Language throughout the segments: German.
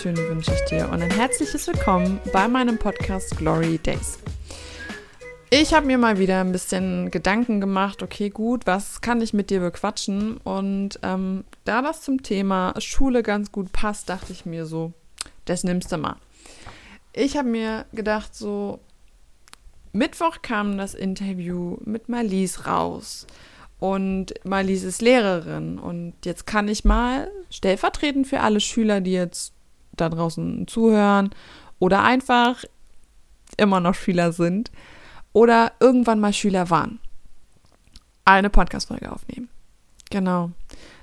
Einen wunderschönen wünsche ich dir und ein herzliches Willkommen bei meinem Podcast Glory Days. Ich habe mir mal wieder ein bisschen Gedanken gemacht, okay, gut, was kann ich mit dir bequatschen? Und ähm, da das zum Thema Schule ganz gut passt, dachte ich mir so, das nimmst du mal. Ich habe mir gedacht, so, Mittwoch kam das Interview mit Marlies raus. Und Marlies ist Lehrerin. Und jetzt kann ich mal stellvertretend für alle Schüler, die jetzt da draußen zuhören oder einfach immer noch Schüler sind oder irgendwann mal Schüler waren, eine Podcast-Folge aufnehmen. Genau.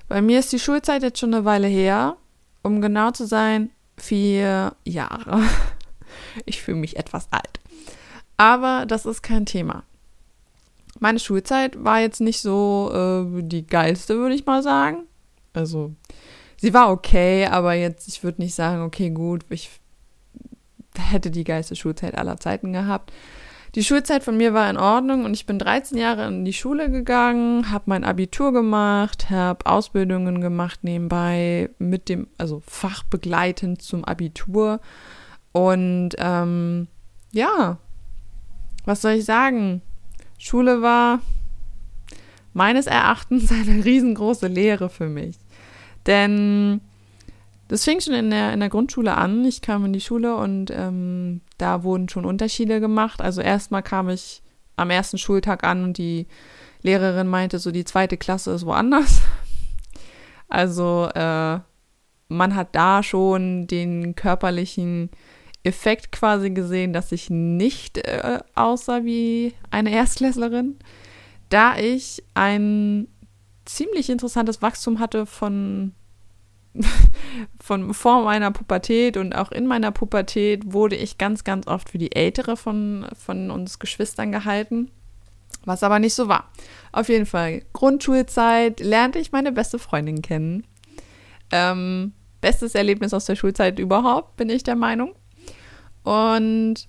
Bei mir ist die Schulzeit jetzt schon eine Weile her. Um genau zu sein, vier Jahre. Ich fühle mich etwas alt. Aber das ist kein Thema. Meine Schulzeit war jetzt nicht so äh, die geilste, würde ich mal sagen. Also, sie war okay, aber jetzt, ich würde nicht sagen, okay, gut, ich hätte die geilste Schulzeit aller Zeiten gehabt. Die Schulzeit von mir war in Ordnung und ich bin 13 Jahre in die Schule gegangen, habe mein Abitur gemacht, habe Ausbildungen gemacht nebenbei mit dem, also fachbegleitend zum Abitur. Und ähm, ja, was soll ich sagen? Schule war meines Erachtens eine riesengroße Lehre für mich. Denn das fing schon in der, in der Grundschule an. Ich kam in die Schule und ähm, da wurden schon Unterschiede gemacht. Also erstmal kam ich am ersten Schultag an und die Lehrerin meinte, so die zweite Klasse ist woanders. Also äh, man hat da schon den körperlichen Effekt quasi gesehen, dass ich nicht äh, aussah wie eine Erstklässlerin, da ich ein ziemlich interessantes Wachstum hatte von, von vor meiner Pubertät und auch in meiner Pubertät wurde ich ganz, ganz oft für die ältere von, von uns Geschwistern gehalten, was aber nicht so war. Auf jeden Fall, Grundschulzeit lernte ich meine beste Freundin kennen. Ähm, bestes Erlebnis aus der Schulzeit überhaupt, bin ich der Meinung. Und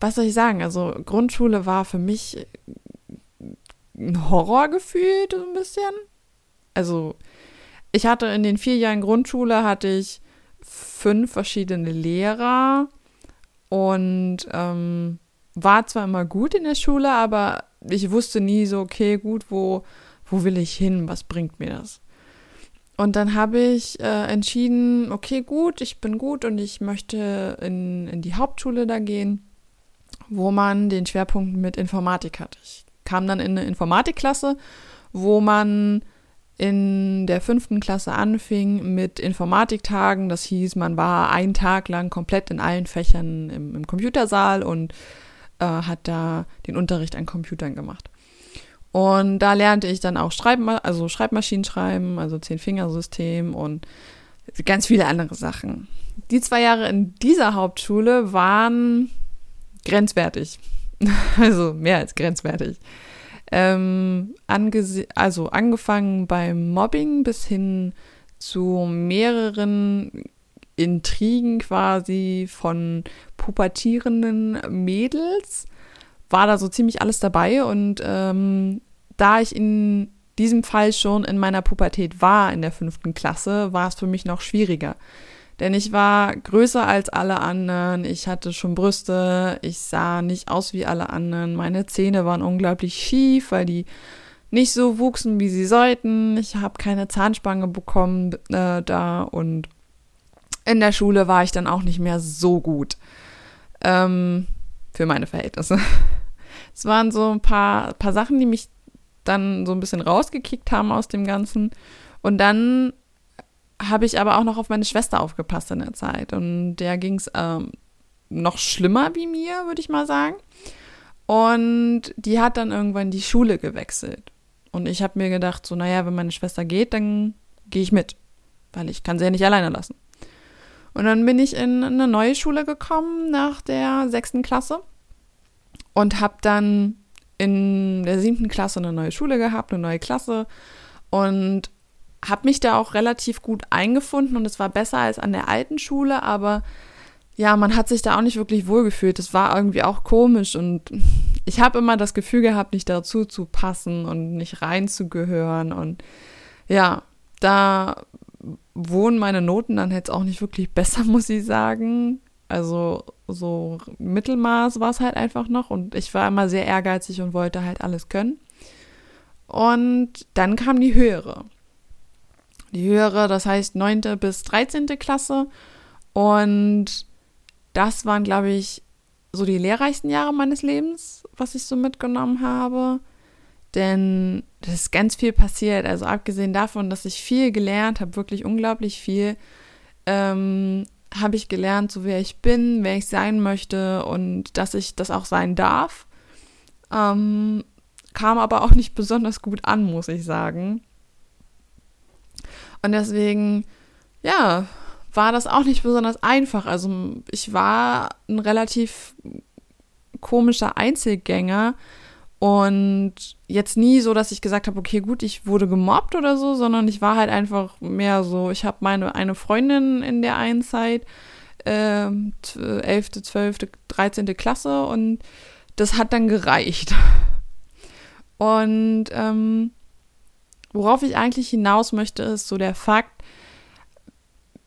was soll ich sagen? Also Grundschule war für mich ein Horror gefühlt, so ein bisschen. Also ich hatte in den vier Jahren Grundschule hatte ich fünf verschiedene Lehrer und ähm, war zwar immer gut in der Schule, aber ich wusste nie so, okay, gut, wo, wo will ich hin? Was bringt mir das? Und dann habe ich äh, entschieden, okay, gut, ich bin gut und ich möchte in, in die Hauptschule da gehen, wo man den Schwerpunkt mit Informatik hat. Ich kam dann in eine Informatikklasse, wo man in der fünften Klasse anfing mit Informatiktagen. Das hieß, man war einen Tag lang komplett in allen Fächern im, im Computersaal und äh, hat da den Unterricht an Computern gemacht. Und da lernte ich dann auch Schreiben, also Schreibmaschinen schreiben, also Zehn-Fingersystem und ganz viele andere Sachen. Die zwei Jahre in dieser Hauptschule waren grenzwertig. also mehr als grenzwertig. Ähm, also angefangen beim Mobbing bis hin zu mehreren Intrigen quasi von pubertierenden Mädels war da so ziemlich alles dabei und ähm, da ich in diesem Fall schon in meiner Pubertät war, in der fünften Klasse, war es für mich noch schwieriger. Denn ich war größer als alle anderen, ich hatte schon Brüste, ich sah nicht aus wie alle anderen, meine Zähne waren unglaublich schief, weil die nicht so wuchsen, wie sie sollten. Ich habe keine Zahnspange bekommen äh, da und in der Schule war ich dann auch nicht mehr so gut. Ähm, für meine Verhältnisse. Es waren so ein paar, paar Sachen, die mich dann so ein bisschen rausgekickt haben aus dem Ganzen. Und dann habe ich aber auch noch auf meine Schwester aufgepasst in der Zeit. Und der ging es ähm, noch schlimmer wie mir, würde ich mal sagen. Und die hat dann irgendwann die Schule gewechselt. Und ich habe mir gedacht, so, naja, wenn meine Schwester geht, dann gehe ich mit. Weil ich kann sie ja nicht alleine lassen. Und dann bin ich in eine neue Schule gekommen nach der sechsten Klasse und habe dann in der siebten Klasse eine neue Schule gehabt, eine neue Klasse und habe mich da auch relativ gut eingefunden und es war besser als an der alten Schule, aber ja, man hat sich da auch nicht wirklich wohlgefühlt. Es war irgendwie auch komisch und ich habe immer das Gefühl gehabt, nicht dazu zu passen und nicht reinzugehören und ja, da wurden meine Noten dann jetzt auch nicht wirklich besser, muss ich sagen. Also so Mittelmaß war es halt einfach noch und ich war immer sehr ehrgeizig und wollte halt alles können. Und dann kam die höhere. Die höhere, das heißt 9. bis 13. Klasse. Und das waren, glaube ich, so die lehrreichsten Jahre meines Lebens, was ich so mitgenommen habe. Denn es ist ganz viel passiert. Also abgesehen davon, dass ich viel gelernt habe, wirklich unglaublich viel, ähm, habe ich gelernt, so wer ich bin, wer ich sein möchte und dass ich das auch sein darf. Ähm, kam aber auch nicht besonders gut an, muss ich sagen. Und deswegen, ja, war das auch nicht besonders einfach. Also ich war ein relativ komischer Einzelgänger und jetzt nie so, dass ich gesagt habe, okay, gut, ich wurde gemobbt oder so, sondern ich war halt einfach mehr so, ich habe meine eine Freundin in der einen Zeit, äh, 11., 12., 13. Klasse und das hat dann gereicht. Und ähm, worauf ich eigentlich hinaus möchte, ist so der Fakt,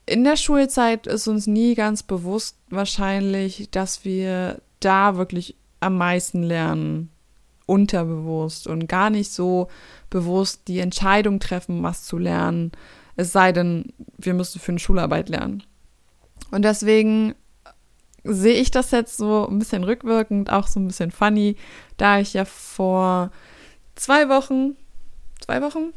in der Schulzeit ist uns nie ganz bewusst wahrscheinlich, dass wir da wirklich am meisten lernen unterbewusst und gar nicht so bewusst die Entscheidung treffen, was zu lernen. Es sei denn, wir müssen für eine Schularbeit lernen. Und deswegen sehe ich das jetzt so ein bisschen rückwirkend, auch so ein bisschen funny, da ich ja vor zwei Wochen, zwei Wochen?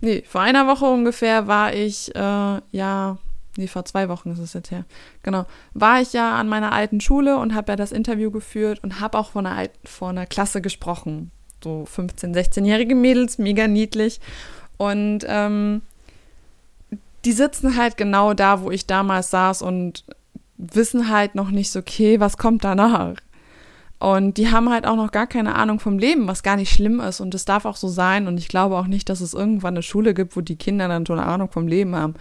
Nee, vor einer Woche ungefähr war ich, äh, ja, nee, vor zwei Wochen ist es jetzt her, genau, war ich ja an meiner alten Schule und habe ja das Interview geführt und habe auch vor einer, vor einer Klasse gesprochen. So 15-, 16-jährige Mädels, mega niedlich. Und ähm, die sitzen halt genau da, wo ich damals saß und wissen halt noch nicht so, okay, was kommt danach? Und die haben halt auch noch gar keine Ahnung vom Leben, was gar nicht schlimm ist. Und es darf auch so sein. Und ich glaube auch nicht, dass es irgendwann eine Schule gibt, wo die Kinder dann schon eine Ahnung vom Leben haben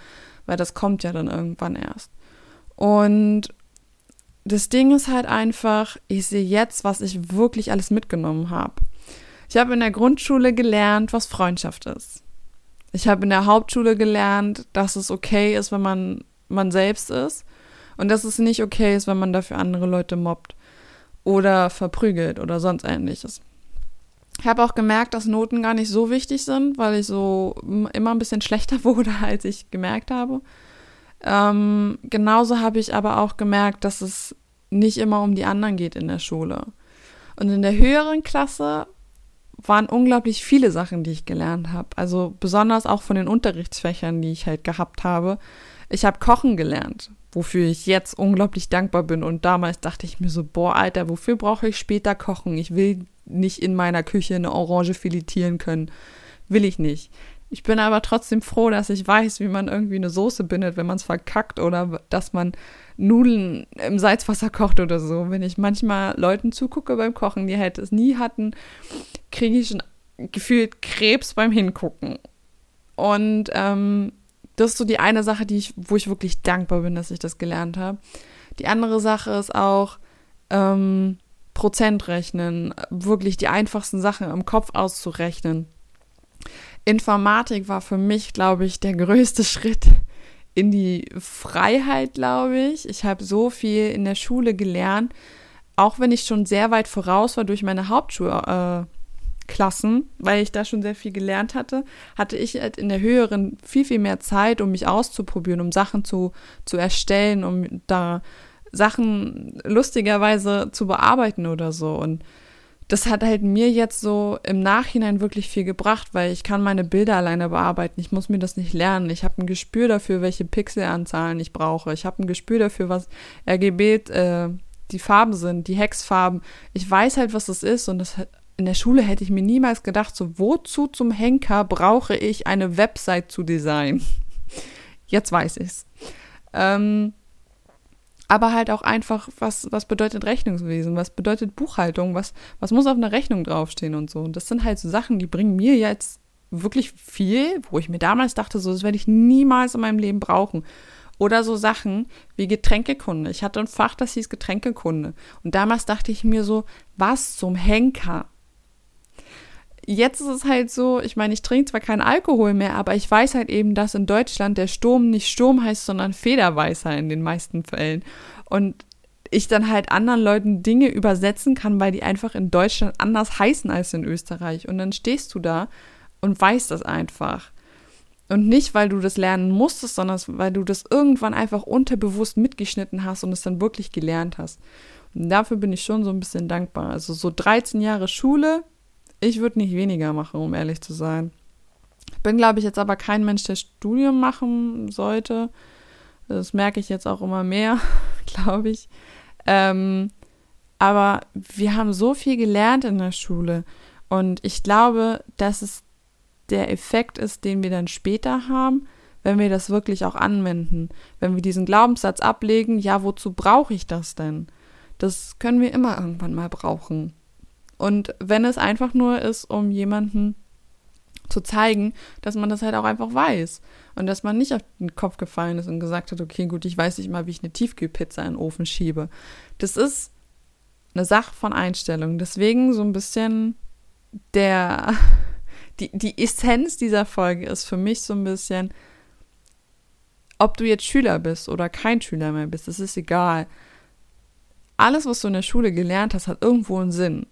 weil das kommt ja dann irgendwann erst. Und das Ding ist halt einfach, ich sehe jetzt, was ich wirklich alles mitgenommen habe. Ich habe in der Grundschule gelernt, was Freundschaft ist. Ich habe in der Hauptschule gelernt, dass es okay ist, wenn man man selbst ist und dass es nicht okay ist, wenn man dafür andere Leute mobbt oder verprügelt oder sonst ähnliches. Ich habe auch gemerkt, dass Noten gar nicht so wichtig sind, weil ich so immer ein bisschen schlechter wurde, als ich gemerkt habe. Ähm, genauso habe ich aber auch gemerkt, dass es nicht immer um die anderen geht in der Schule. Und in der höheren Klasse waren unglaublich viele Sachen, die ich gelernt habe. Also besonders auch von den Unterrichtsfächern, die ich halt gehabt habe. Ich habe Kochen gelernt, wofür ich jetzt unglaublich dankbar bin. Und damals dachte ich mir so, boah, Alter, wofür brauche ich später Kochen? Ich will nicht in meiner Küche eine Orange filetieren können. Will ich nicht. Ich bin aber trotzdem froh, dass ich weiß, wie man irgendwie eine Soße bindet, wenn man es verkackt oder dass man Nudeln im Salzwasser kocht oder so. Wenn ich manchmal Leuten zugucke beim Kochen, die halt es nie hatten, kriege ich schon gefühlt Krebs beim Hingucken. Und ähm, das ist so die eine Sache, die ich, wo ich wirklich dankbar bin, dass ich das gelernt habe. Die andere Sache ist auch, ähm, Prozent rechnen, wirklich die einfachsten Sachen im Kopf auszurechnen. Informatik war für mich, glaube ich, der größte Schritt in die Freiheit, glaube ich. Ich habe so viel in der Schule gelernt, auch wenn ich schon sehr weit voraus war durch meine Hauptschulklassen, äh, weil ich da schon sehr viel gelernt hatte, hatte ich halt in der höheren viel, viel mehr Zeit, um mich auszuprobieren, um Sachen zu, zu erstellen, um da Sachen lustigerweise zu bearbeiten oder so. Und das hat halt mir jetzt so im Nachhinein wirklich viel gebracht, weil ich kann meine Bilder alleine bearbeiten. Ich muss mir das nicht lernen. Ich habe ein Gespür dafür, welche Pixelanzahlen ich brauche. Ich habe ein Gespür dafür, was RGB äh, die Farben sind, die Hexfarben. Ich weiß halt, was das ist und das in der Schule hätte ich mir niemals gedacht, so wozu zum Henker brauche ich eine Website zu designen. Jetzt weiß ich's. Ähm, aber halt auch einfach, was, was bedeutet Rechnungswesen, was bedeutet Buchhaltung, was, was muss auf einer Rechnung draufstehen und so. Und das sind halt so Sachen, die bringen mir jetzt wirklich viel, wo ich mir damals dachte, so, das werde ich niemals in meinem Leben brauchen. Oder so Sachen wie Getränkekunde. Ich hatte ein Fach, das hieß Getränkekunde. Und damals dachte ich mir so, was zum Henker? Jetzt ist es halt so, ich meine, ich trinke zwar keinen Alkohol mehr, aber ich weiß halt eben, dass in Deutschland der Sturm nicht Sturm heißt, sondern Federweißer in den meisten Fällen. Und ich dann halt anderen Leuten Dinge übersetzen kann, weil die einfach in Deutschland anders heißen als in Österreich. Und dann stehst du da und weißt das einfach. Und nicht, weil du das lernen musstest, sondern weil du das irgendwann einfach unterbewusst mitgeschnitten hast und es dann wirklich gelernt hast. Und dafür bin ich schon so ein bisschen dankbar. Also so 13 Jahre Schule, ich würde nicht weniger machen, um ehrlich zu sein. Bin, glaube ich, jetzt aber kein Mensch, der Studium machen sollte. Das merke ich jetzt auch immer mehr, glaube ich. Ähm, aber wir haben so viel gelernt in der Schule. Und ich glaube, dass es der Effekt ist, den wir dann später haben, wenn wir das wirklich auch anwenden. Wenn wir diesen Glaubenssatz ablegen, ja, wozu brauche ich das denn? Das können wir immer irgendwann mal brauchen. Und wenn es einfach nur ist, um jemanden zu zeigen, dass man das halt auch einfach weiß. Und dass man nicht auf den Kopf gefallen ist und gesagt hat, okay, gut, ich weiß nicht mal, wie ich eine Tiefkühlpizza in den Ofen schiebe. Das ist eine Sache von Einstellung. Deswegen so ein bisschen der, die, die Essenz dieser Folge ist für mich so ein bisschen, ob du jetzt Schüler bist oder kein Schüler mehr bist, das ist egal. Alles, was du in der Schule gelernt hast, hat irgendwo einen Sinn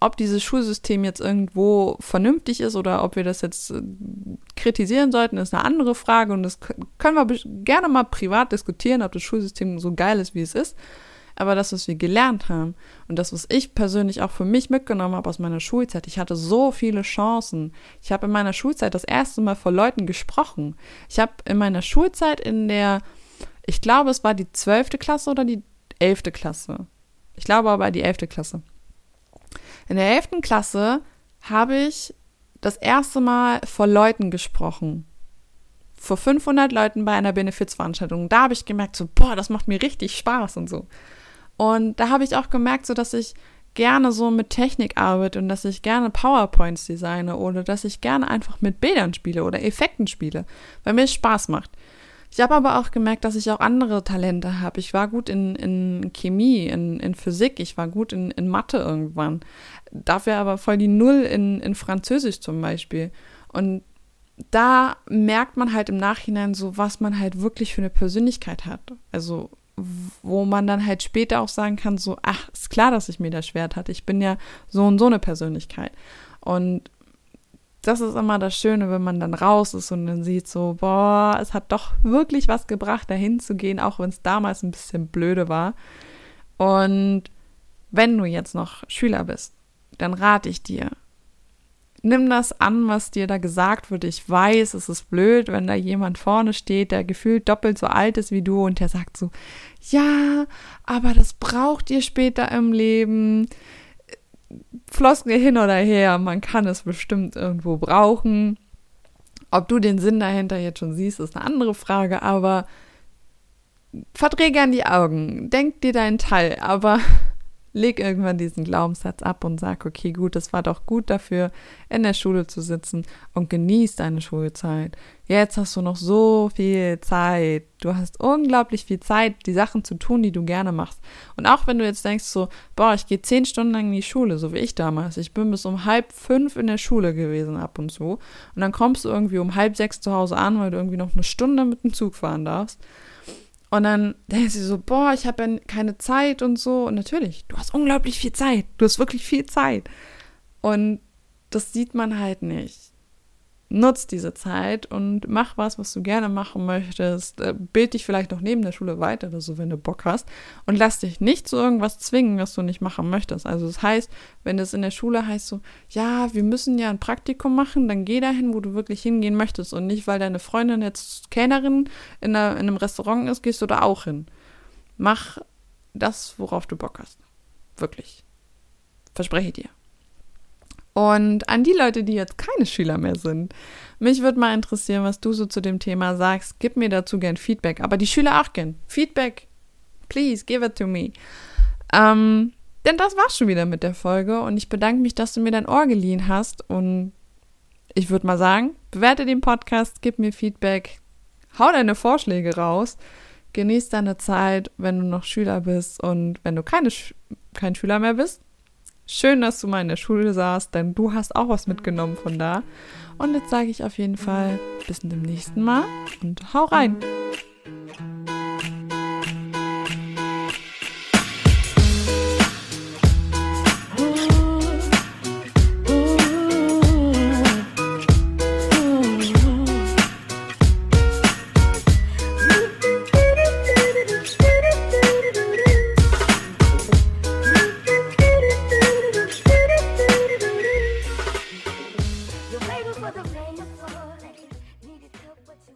ob dieses Schulsystem jetzt irgendwo vernünftig ist oder ob wir das jetzt äh, kritisieren sollten, ist eine andere Frage und das können wir gerne mal privat diskutieren, ob das Schulsystem so geil ist, wie es ist. Aber das, was wir gelernt haben und das, was ich persönlich auch für mich mitgenommen habe aus meiner Schulzeit, ich hatte so viele Chancen. Ich habe in meiner Schulzeit das erste Mal vor Leuten gesprochen. Ich habe in meiner Schulzeit in der, ich glaube, es war die zwölfte Klasse oder die elfte Klasse. Ich glaube aber die elfte Klasse in der 11. Klasse habe ich das erste Mal vor Leuten gesprochen. Vor 500 Leuten bei einer Benefizveranstaltung. Da habe ich gemerkt, so, boah, das macht mir richtig Spaß und so. Und da habe ich auch gemerkt, so, dass ich gerne so mit Technik arbeite und dass ich gerne PowerPoints designe oder dass ich gerne einfach mit Bildern spiele oder Effekten spiele, weil mir es Spaß macht. Ich habe aber auch gemerkt, dass ich auch andere Talente habe. Ich war gut in, in Chemie, in, in Physik, ich war gut in, in Mathe irgendwann. Dafür aber voll die Null in, in Französisch zum Beispiel. Und da merkt man halt im Nachhinein so, was man halt wirklich für eine Persönlichkeit hat. Also wo man dann halt später auch sagen kann, so, ach, ist klar, dass ich mir das schwert hatte. Ich bin ja so und so eine Persönlichkeit. Und das ist immer das Schöne, wenn man dann raus ist und dann sieht so, boah, es hat doch wirklich was gebracht, dahin zu gehen, auch wenn es damals ein bisschen blöde war. Und wenn du jetzt noch Schüler bist, dann rate ich dir, nimm das an, was dir da gesagt wird. Ich weiß, es ist blöd, wenn da jemand vorne steht, der gefühlt doppelt so alt ist wie du und der sagt so, ja, aber das braucht ihr später im Leben. Floskel hin oder her, man kann es bestimmt irgendwo brauchen. Ob du den Sinn dahinter jetzt schon siehst, ist eine andere Frage, aber verdreh gern die Augen, denk dir deinen Teil, aber leg irgendwann diesen Glaubenssatz ab und sag, okay, gut, es war doch gut dafür, in der Schule zu sitzen und genieß deine Schulzeit. Jetzt hast du noch so viel Zeit. Du hast unglaublich viel Zeit, die Sachen zu tun, die du gerne machst. Und auch wenn du jetzt denkst so, boah, ich gehe zehn Stunden lang in die Schule, so wie ich damals. Ich bin bis um halb fünf in der Schule gewesen ab und zu. Und dann kommst du irgendwie um halb sechs zu Hause an, weil du irgendwie noch eine Stunde mit dem Zug fahren darfst. Und dann denkt sie so, boah, ich habe ja keine Zeit und so. Und natürlich, du hast unglaublich viel Zeit. Du hast wirklich viel Zeit. Und das sieht man halt nicht nutz diese Zeit und mach was, was du gerne machen möchtest. Äh, bild dich vielleicht noch neben der Schule weiter oder so, wenn du Bock hast. Und lass dich nicht zu irgendwas zwingen, was du nicht machen möchtest. Also das heißt, wenn es in der Schule heißt so, ja, wir müssen ja ein Praktikum machen, dann geh dahin, wo du wirklich hingehen möchtest. Und nicht, weil deine Freundin jetzt Kellnerin in, in einem Restaurant ist, gehst du da auch hin. Mach das, worauf du Bock hast. Wirklich. Verspreche dir. Und an die Leute, die jetzt keine Schüler mehr sind, mich würde mal interessieren, was du so zu dem Thema sagst. Gib mir dazu gern Feedback, aber die Schüler auch gern. Feedback, please, give it to me. Ähm, denn das war's schon wieder mit der Folge und ich bedanke mich, dass du mir dein Ohr geliehen hast und ich würde mal sagen, bewerte den Podcast, gib mir Feedback, hau deine Vorschläge raus, genieß deine Zeit, wenn du noch Schüler bist und wenn du keine, kein Schüler mehr bist, Schön, dass du mal in der Schule saßt, denn du hast auch was mitgenommen von da. Und jetzt sage ich auf jeden Fall bis zum nächsten Mal und hau rein.